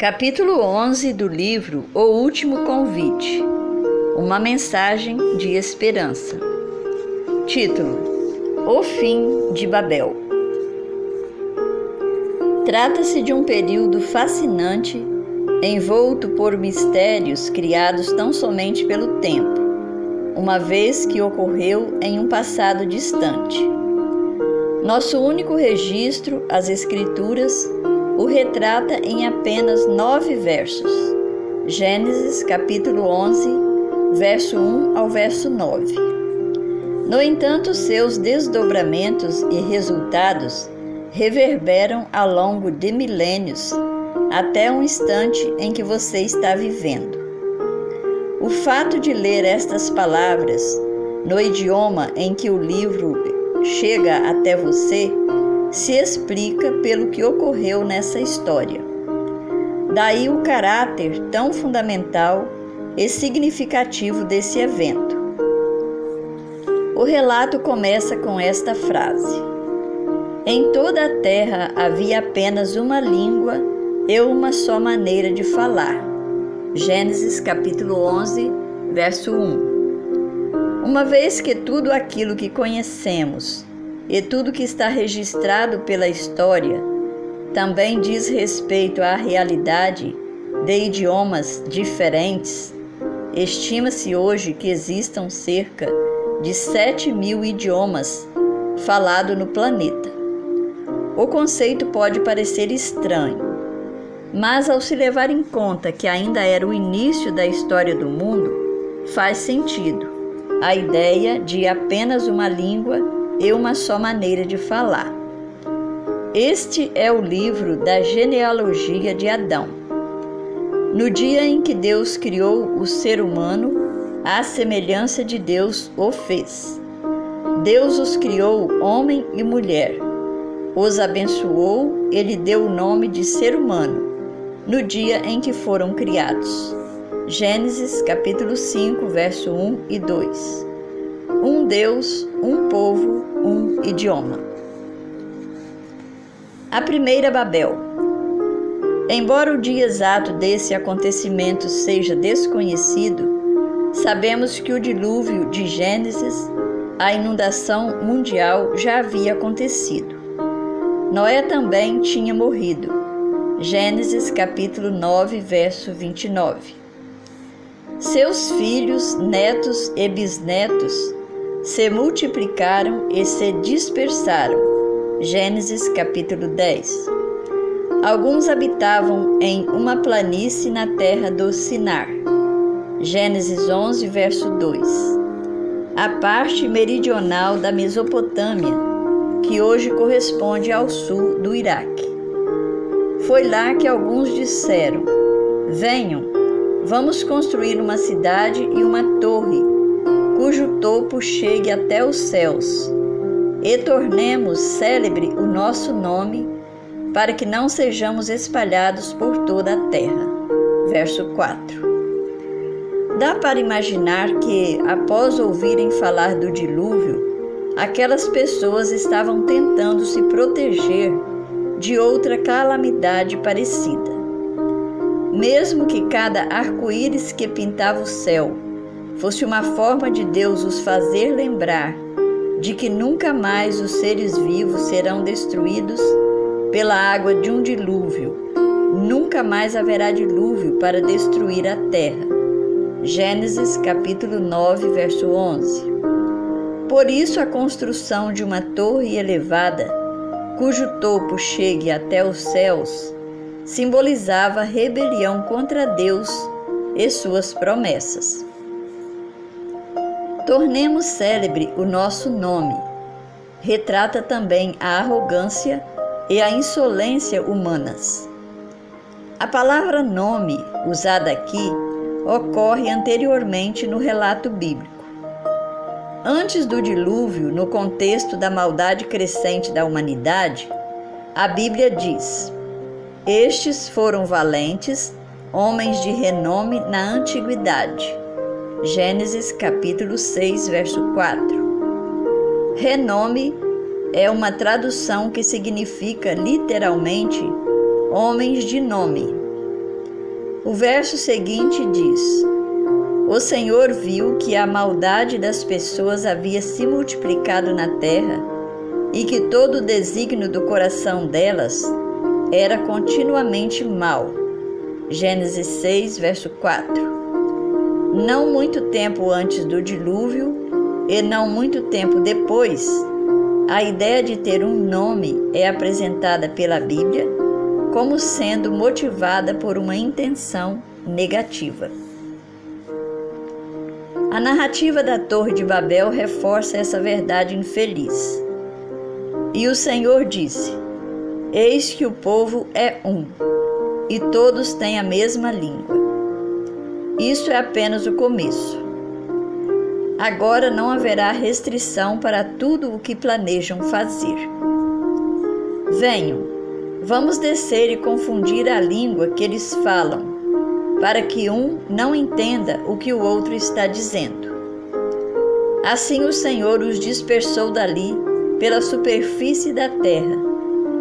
Capítulo 11 do livro O Último Convite Uma mensagem de esperança. Título: O Fim de Babel. Trata-se de um período fascinante, envolto por mistérios criados tão somente pelo tempo, uma vez que ocorreu em um passado distante. Nosso único registro, as Escrituras, o retrata em apenas nove versos. Gênesis capítulo 11, verso 1 ao verso 9. No entanto, seus desdobramentos e resultados reverberam ao longo de milênios até o instante em que você está vivendo. O fato de ler estas palavras no idioma em que o livro chega até você se explica pelo que ocorreu nessa história. Daí o caráter tão fundamental e significativo desse evento. O relato começa com esta frase: Em toda a terra havia apenas uma língua e uma só maneira de falar. Gênesis capítulo 11, verso 1. Uma vez que tudo aquilo que conhecemos e tudo que está registrado pela história também diz respeito à realidade de idiomas diferentes. Estima-se hoje que existam cerca de 7 mil idiomas falados no planeta. O conceito pode parecer estranho, mas ao se levar em conta que ainda era o início da história do mundo, faz sentido a ideia de apenas uma língua e uma só maneira de falar. Este é o livro da genealogia de Adão. No dia em que Deus criou o ser humano, à semelhança de Deus o fez. Deus os criou homem e mulher. Os abençoou e lhe deu o nome de ser humano no dia em que foram criados. Gênesis capítulo 5, verso 1 e 2 um Deus, um povo, um idioma. A primeira Babel. Embora o dia exato desse acontecimento seja desconhecido, sabemos que o dilúvio de Gênesis, a inundação mundial, já havia acontecido. Noé também tinha morrido. Gênesis capítulo 9, verso 29. Seus filhos, netos e bisnetos se multiplicaram e se dispersaram. Gênesis capítulo 10. Alguns habitavam em uma planície na terra do Sinar. Gênesis 11, verso 2. A parte meridional da Mesopotâmia, que hoje corresponde ao sul do Iraque. Foi lá que alguns disseram: Venham, vamos construir uma cidade e uma torre cujo topo chegue até os céus, e tornemos célebre o nosso nome, para que não sejamos espalhados por toda a terra. Verso 4. Dá para imaginar que, após ouvirem falar do dilúvio, aquelas pessoas estavam tentando se proteger de outra calamidade parecida. Mesmo que cada arco-íris que pintava o céu fosse uma forma de Deus os fazer lembrar de que nunca mais os seres vivos serão destruídos pela água de um dilúvio. Nunca mais haverá dilúvio para destruir a terra. Gênesis capítulo 9, verso 11. Por isso a construção de uma torre elevada, cujo topo chegue até os céus, simbolizava rebelião contra Deus e suas promessas. Tornemos célebre o nosso nome. Retrata também a arrogância e a insolência humanas. A palavra nome, usada aqui, ocorre anteriormente no relato bíblico. Antes do dilúvio, no contexto da maldade crescente da humanidade, a Bíblia diz: Estes foram valentes, homens de renome na antiguidade. Gênesis capítulo 6, verso 4. Renome é uma tradução que significa literalmente homens de nome. O verso seguinte diz: O Senhor viu que a maldade das pessoas havia se multiplicado na terra e que todo o desígnio do coração delas era continuamente mau. Gênesis 6, verso 4. Não muito tempo antes do dilúvio e não muito tempo depois, a ideia de ter um nome é apresentada pela Bíblia como sendo motivada por uma intenção negativa. A narrativa da Torre de Babel reforça essa verdade infeliz. E o Senhor disse: Eis que o povo é um, e todos têm a mesma língua. Isso é apenas o começo. Agora não haverá restrição para tudo o que planejam fazer. Venham, Vamos descer e confundir a língua que eles falam, para que um não entenda o que o outro está dizendo. Assim o Senhor os dispersou dali pela superfície da terra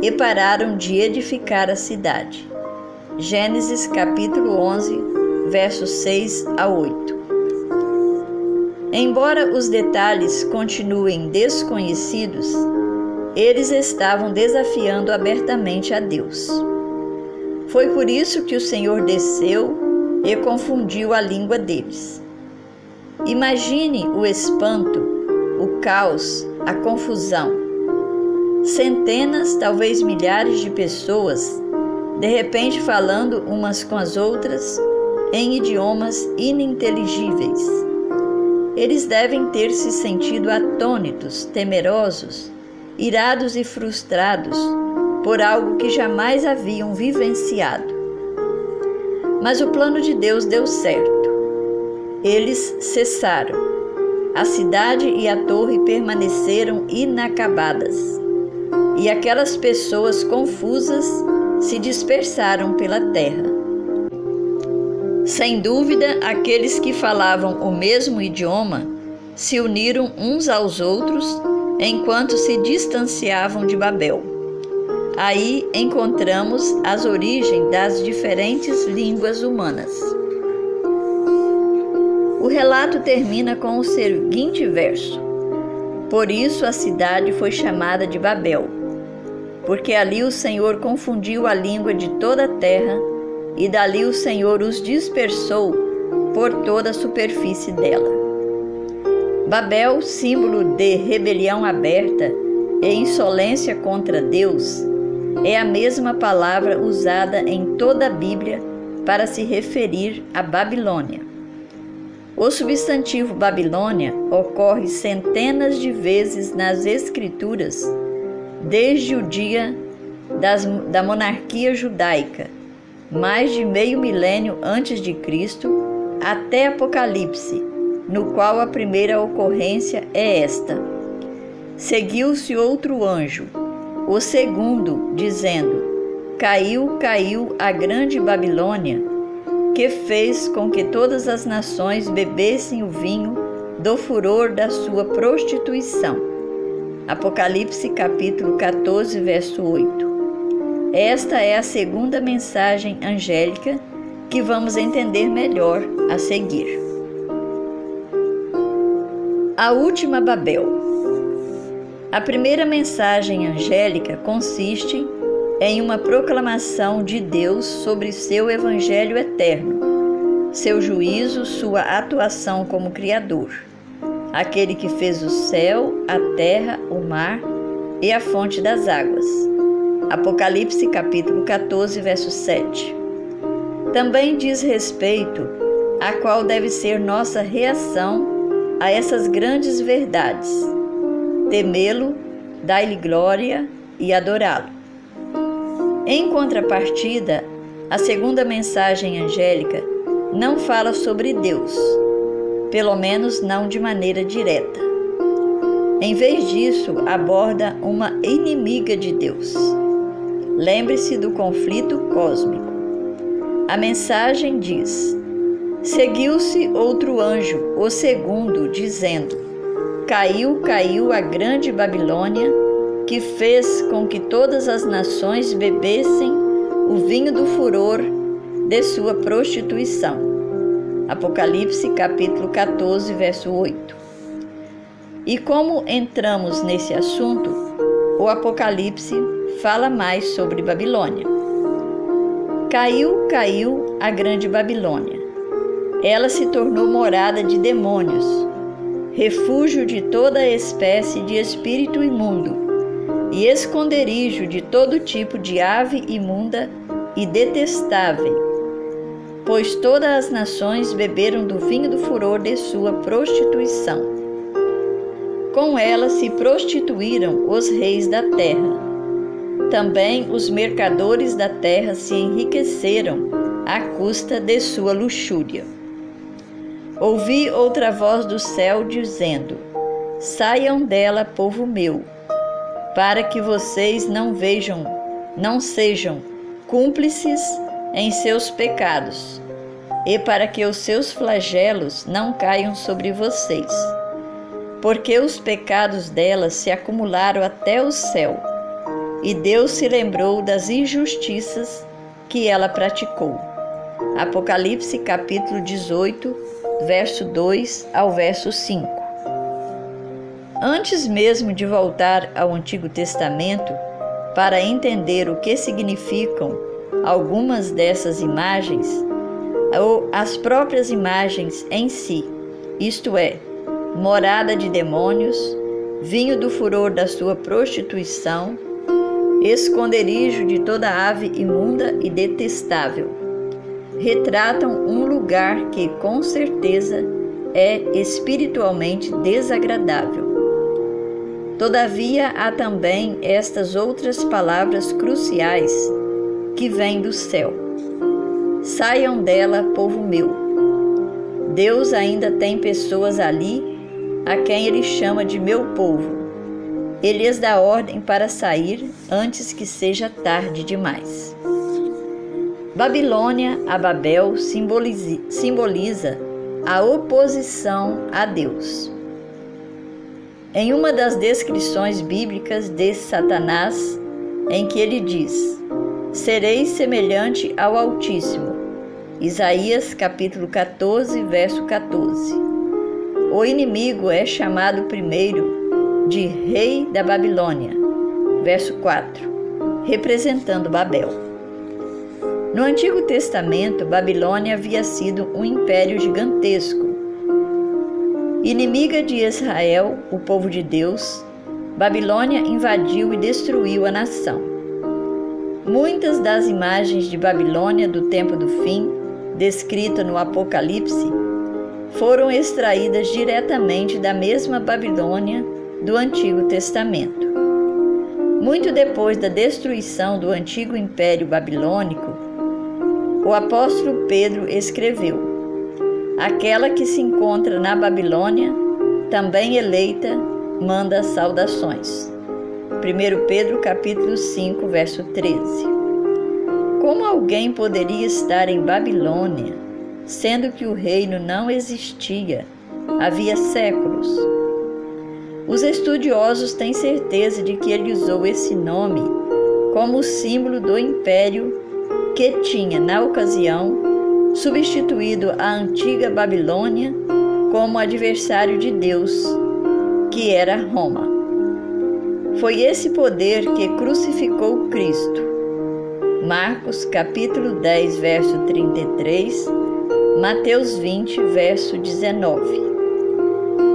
e pararam de edificar a cidade. Gênesis capítulo 11, versos 6 a 8. Embora os detalhes continuem desconhecidos, eles estavam desafiando abertamente a Deus. Foi por isso que o Senhor desceu e confundiu a língua deles. Imagine o espanto, o caos, a confusão. Centenas, talvez milhares de pessoas, de repente falando umas com as outras em idiomas ininteligíveis. Eles devem ter se sentido atônitos, temerosos irados e frustrados por algo que jamais haviam vivenciado. Mas o plano de Deus deu certo. Eles cessaram. A cidade e a torre permaneceram inacabadas. E aquelas pessoas confusas se dispersaram pela terra. Sem dúvida, aqueles que falavam o mesmo idioma se uniram uns aos outros enquanto se distanciavam de Babel. Aí encontramos as origens das diferentes línguas humanas. O relato termina com o seguinte verso: Por isso a cidade foi chamada de Babel, porque ali o Senhor confundiu a língua de toda a terra, e dali o Senhor os dispersou por toda a superfície dela. Babel, símbolo de rebelião aberta e insolência contra Deus, é a mesma palavra usada em toda a Bíblia para se referir a Babilônia. O substantivo Babilônia ocorre centenas de vezes nas Escrituras, desde o dia das, da monarquia judaica, mais de meio milênio antes de Cristo, até Apocalipse, no qual a primeira ocorrência é esta: Seguiu-se outro anjo, o segundo, dizendo: Caiu, caiu a grande Babilônia, que fez com que todas as nações bebessem o vinho do furor da sua prostituição. Apocalipse capítulo 14, verso 8. Esta é a segunda mensagem angélica que vamos entender melhor a seguir. A última Babel. A primeira mensagem angélica consiste em uma proclamação de Deus sobre seu evangelho eterno, seu juízo, sua atuação como Criador, aquele que fez o céu, a terra, o mar e a fonte das águas. Apocalipse capítulo 14, verso 7. Também diz respeito a qual deve ser nossa reação a essas grandes verdades, temê-lo, dar-lhe glória e adorá-lo. Em contrapartida, a segunda mensagem angélica não fala sobre Deus, pelo menos não de maneira direta. Em vez disso, aborda uma inimiga de Deus. Lembre-se do conflito cósmico. A mensagem diz: Seguiu-se outro anjo, o segundo, dizendo: Caiu, caiu a grande Babilônia, que fez com que todas as nações bebessem o vinho do furor de sua prostituição. Apocalipse capítulo 14, verso 8. E como entramos nesse assunto, o Apocalipse fala mais sobre Babilônia. Caiu, caiu a grande Babilônia. Ela se tornou morada de demônios, refúgio de toda espécie de espírito imundo e esconderijo de todo tipo de ave imunda e detestável, pois todas as nações beberam do vinho do furor de sua prostituição. Com ela se prostituíram os reis da terra. Também os mercadores da terra se enriqueceram à custa de sua luxúria. Ouvi outra voz do céu dizendo: Saiam dela, povo meu, para que vocês não vejam, não sejam cúmplices em seus pecados, e para que os seus flagelos não caiam sobre vocês. Porque os pecados delas se acumularam até o céu, e Deus se lembrou das injustiças que ela praticou. Apocalipse capítulo 18, verso 2 ao verso 5. Antes mesmo de voltar ao Antigo Testamento, para entender o que significam algumas dessas imagens, ou as próprias imagens em si, isto é, morada de demônios, vinho do furor da sua prostituição, esconderijo de toda ave imunda e detestável, retratam um lugar que com certeza é espiritualmente desagradável. Todavia, há também estas outras palavras cruciais que vêm do céu. Saiam dela, povo meu. Deus ainda tem pessoas ali a quem ele chama de meu povo. Lhes dá ordem para sair antes que seja tarde demais. Babilônia a Babel simboliza, simboliza a oposição a Deus. Em uma das descrições bíblicas de Satanás, em que ele diz: Sereis semelhante ao Altíssimo. Isaías capítulo 14, verso 14. O inimigo é chamado primeiro de Rei da Babilônia, verso 4, representando Babel. No Antigo Testamento, Babilônia havia sido um império gigantesco Inimiga de Israel, o povo de Deus, Babilônia invadiu e destruiu a nação. Muitas das imagens de Babilônia do tempo do fim, descrita no Apocalipse, foram extraídas diretamente da mesma Babilônia do Antigo Testamento. Muito depois da destruição do antigo Império Babilônico, o apóstolo Pedro escreveu: Aquela que se encontra na Babilônia, também eleita, manda saudações. 1 Pedro capítulo 5, verso 13. Como alguém poderia estar em Babilônia, sendo que o reino não existia havia séculos? Os estudiosos têm certeza de que ele usou esse nome como símbolo do império que tinha, na ocasião, substituído a antiga Babilônia como adversário de Deus, que era Roma. Foi esse poder que crucificou Cristo. Marcos capítulo 10, verso 33, Mateus 20, verso 19.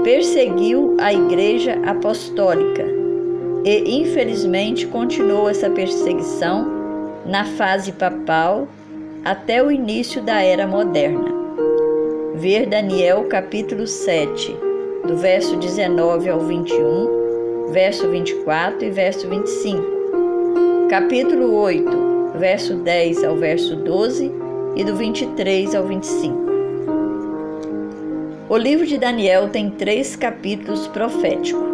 Perseguiu a Igreja Apostólica e, infelizmente, continuou essa perseguição na fase papal até o início da era moderna. Ver Daniel capítulo 7, do verso 19 ao 21, verso 24 e verso 25. Capítulo 8, verso 10 ao verso 12 e do 23 ao 25. O livro de Daniel tem três capítulos proféticos,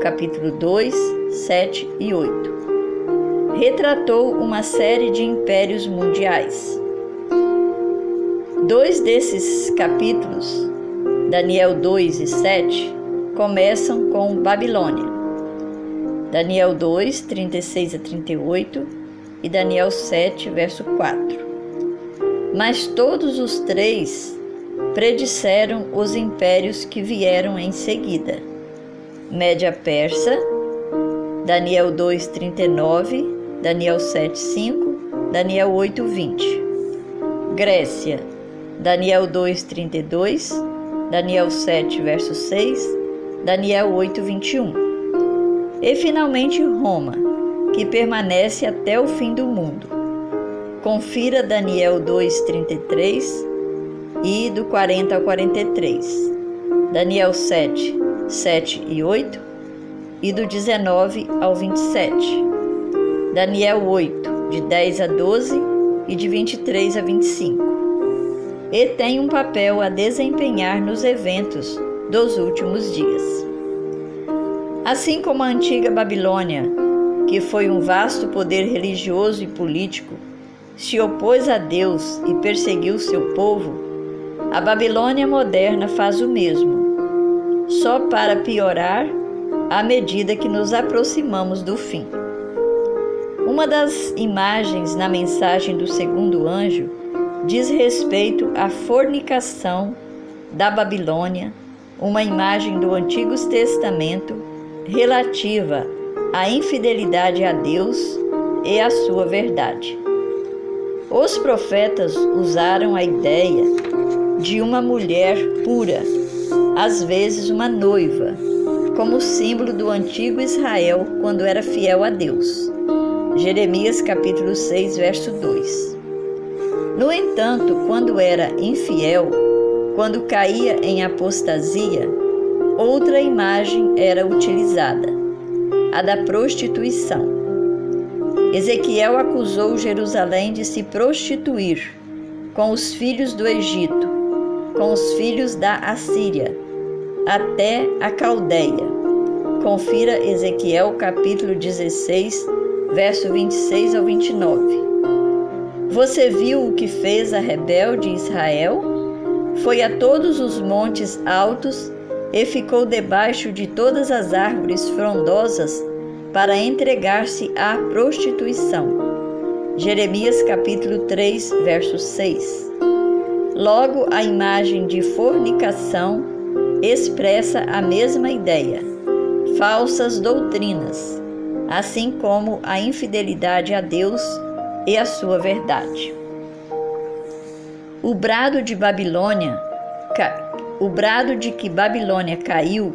capítulo 2, 7 e 8. Retratou uma série de impérios mundiais. Dois desses capítulos, Daniel 2 e 7, começam com Babilônia. Daniel 2, 36 a 38 e Daniel 7, verso 4. Mas todos os três predisseram os impérios que vieram em seguida. Média Persa, Daniel 2:39, Daniel 7:5, Daniel 8:20. Grécia, Daniel 2:32, Daniel 7 verso 6, Daniel 8:21. E finalmente Roma, que permanece até o fim do mundo. Confira Daniel 2:33 e do 40 ao 43. Daniel 7, 7 e 8 e do 19 ao 27. Daniel 8, de 10 a 12 e de 23 a 25. E tem um papel a desempenhar nos eventos dos últimos dias. Assim como a antiga Babilônia, que foi um vasto poder religioso e político, se opôs a Deus e perseguiu seu povo, a Babilônia moderna faz o mesmo, só para piorar à medida que nos aproximamos do fim. Uma das imagens na mensagem do segundo anjo diz respeito à fornicação da Babilônia, uma imagem do Antigo Testamento relativa à infidelidade a Deus e à sua verdade. Os profetas usaram a ideia de uma mulher pura, às vezes uma noiva, como símbolo do antigo Israel quando era fiel a Deus. Jeremias capítulo 6, verso 2. No entanto, quando era infiel, quando caía em apostasia, outra imagem era utilizada, a da prostituição. Ezequiel acusou Jerusalém de se prostituir com os filhos do Egito com os filhos da Assíria, até a Caldeia. Confira Ezequiel capítulo 16, verso 26 ao 29. Você viu o que fez a rebelde Israel? Foi a todos os montes altos e ficou debaixo de todas as árvores frondosas para entregar-se à prostituição. Jeremias capítulo 3, verso 6. Logo, a imagem de fornicação expressa a mesma ideia, falsas doutrinas, assim como a infidelidade a Deus e a sua verdade. O brado de Babilônia, o brado de que Babilônia caiu,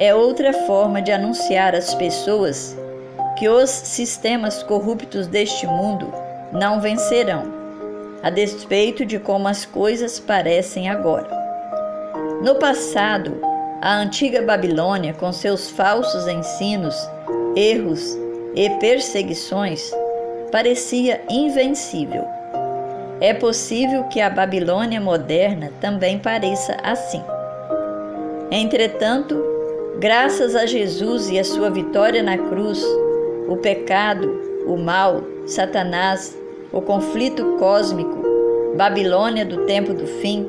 é outra forma de anunciar às pessoas que os sistemas corruptos deste mundo não vencerão a despeito de como as coisas parecem agora. No passado, a antiga Babilônia, com seus falsos ensinos, erros e perseguições, parecia invencível. É possível que a Babilônia moderna também pareça assim. Entretanto, graças a Jesus e a sua vitória na cruz, o pecado, o mal, Satanás o conflito cósmico, Babilônia do tempo do fim,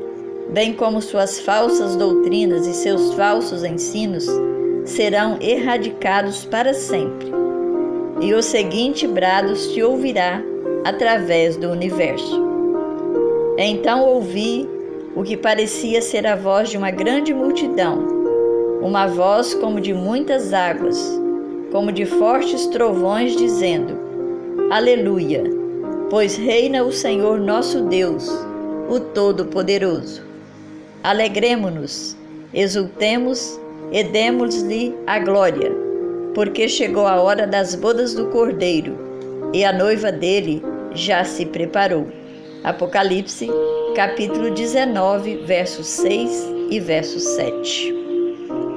bem como suas falsas doutrinas e seus falsos ensinos, serão erradicados para sempre. E o seguinte brado se ouvirá através do universo. Então ouvi o que parecia ser a voz de uma grande multidão, uma voz como de muitas águas, como de fortes trovões, dizendo: Aleluia! Pois reina o Senhor nosso Deus, o Todo-Poderoso. Alegremo-nos, exultemos e demos-lhe a glória, porque chegou a hora das bodas do Cordeiro e a noiva dele já se preparou. Apocalipse, capítulo 19, versos 6 e verso 7.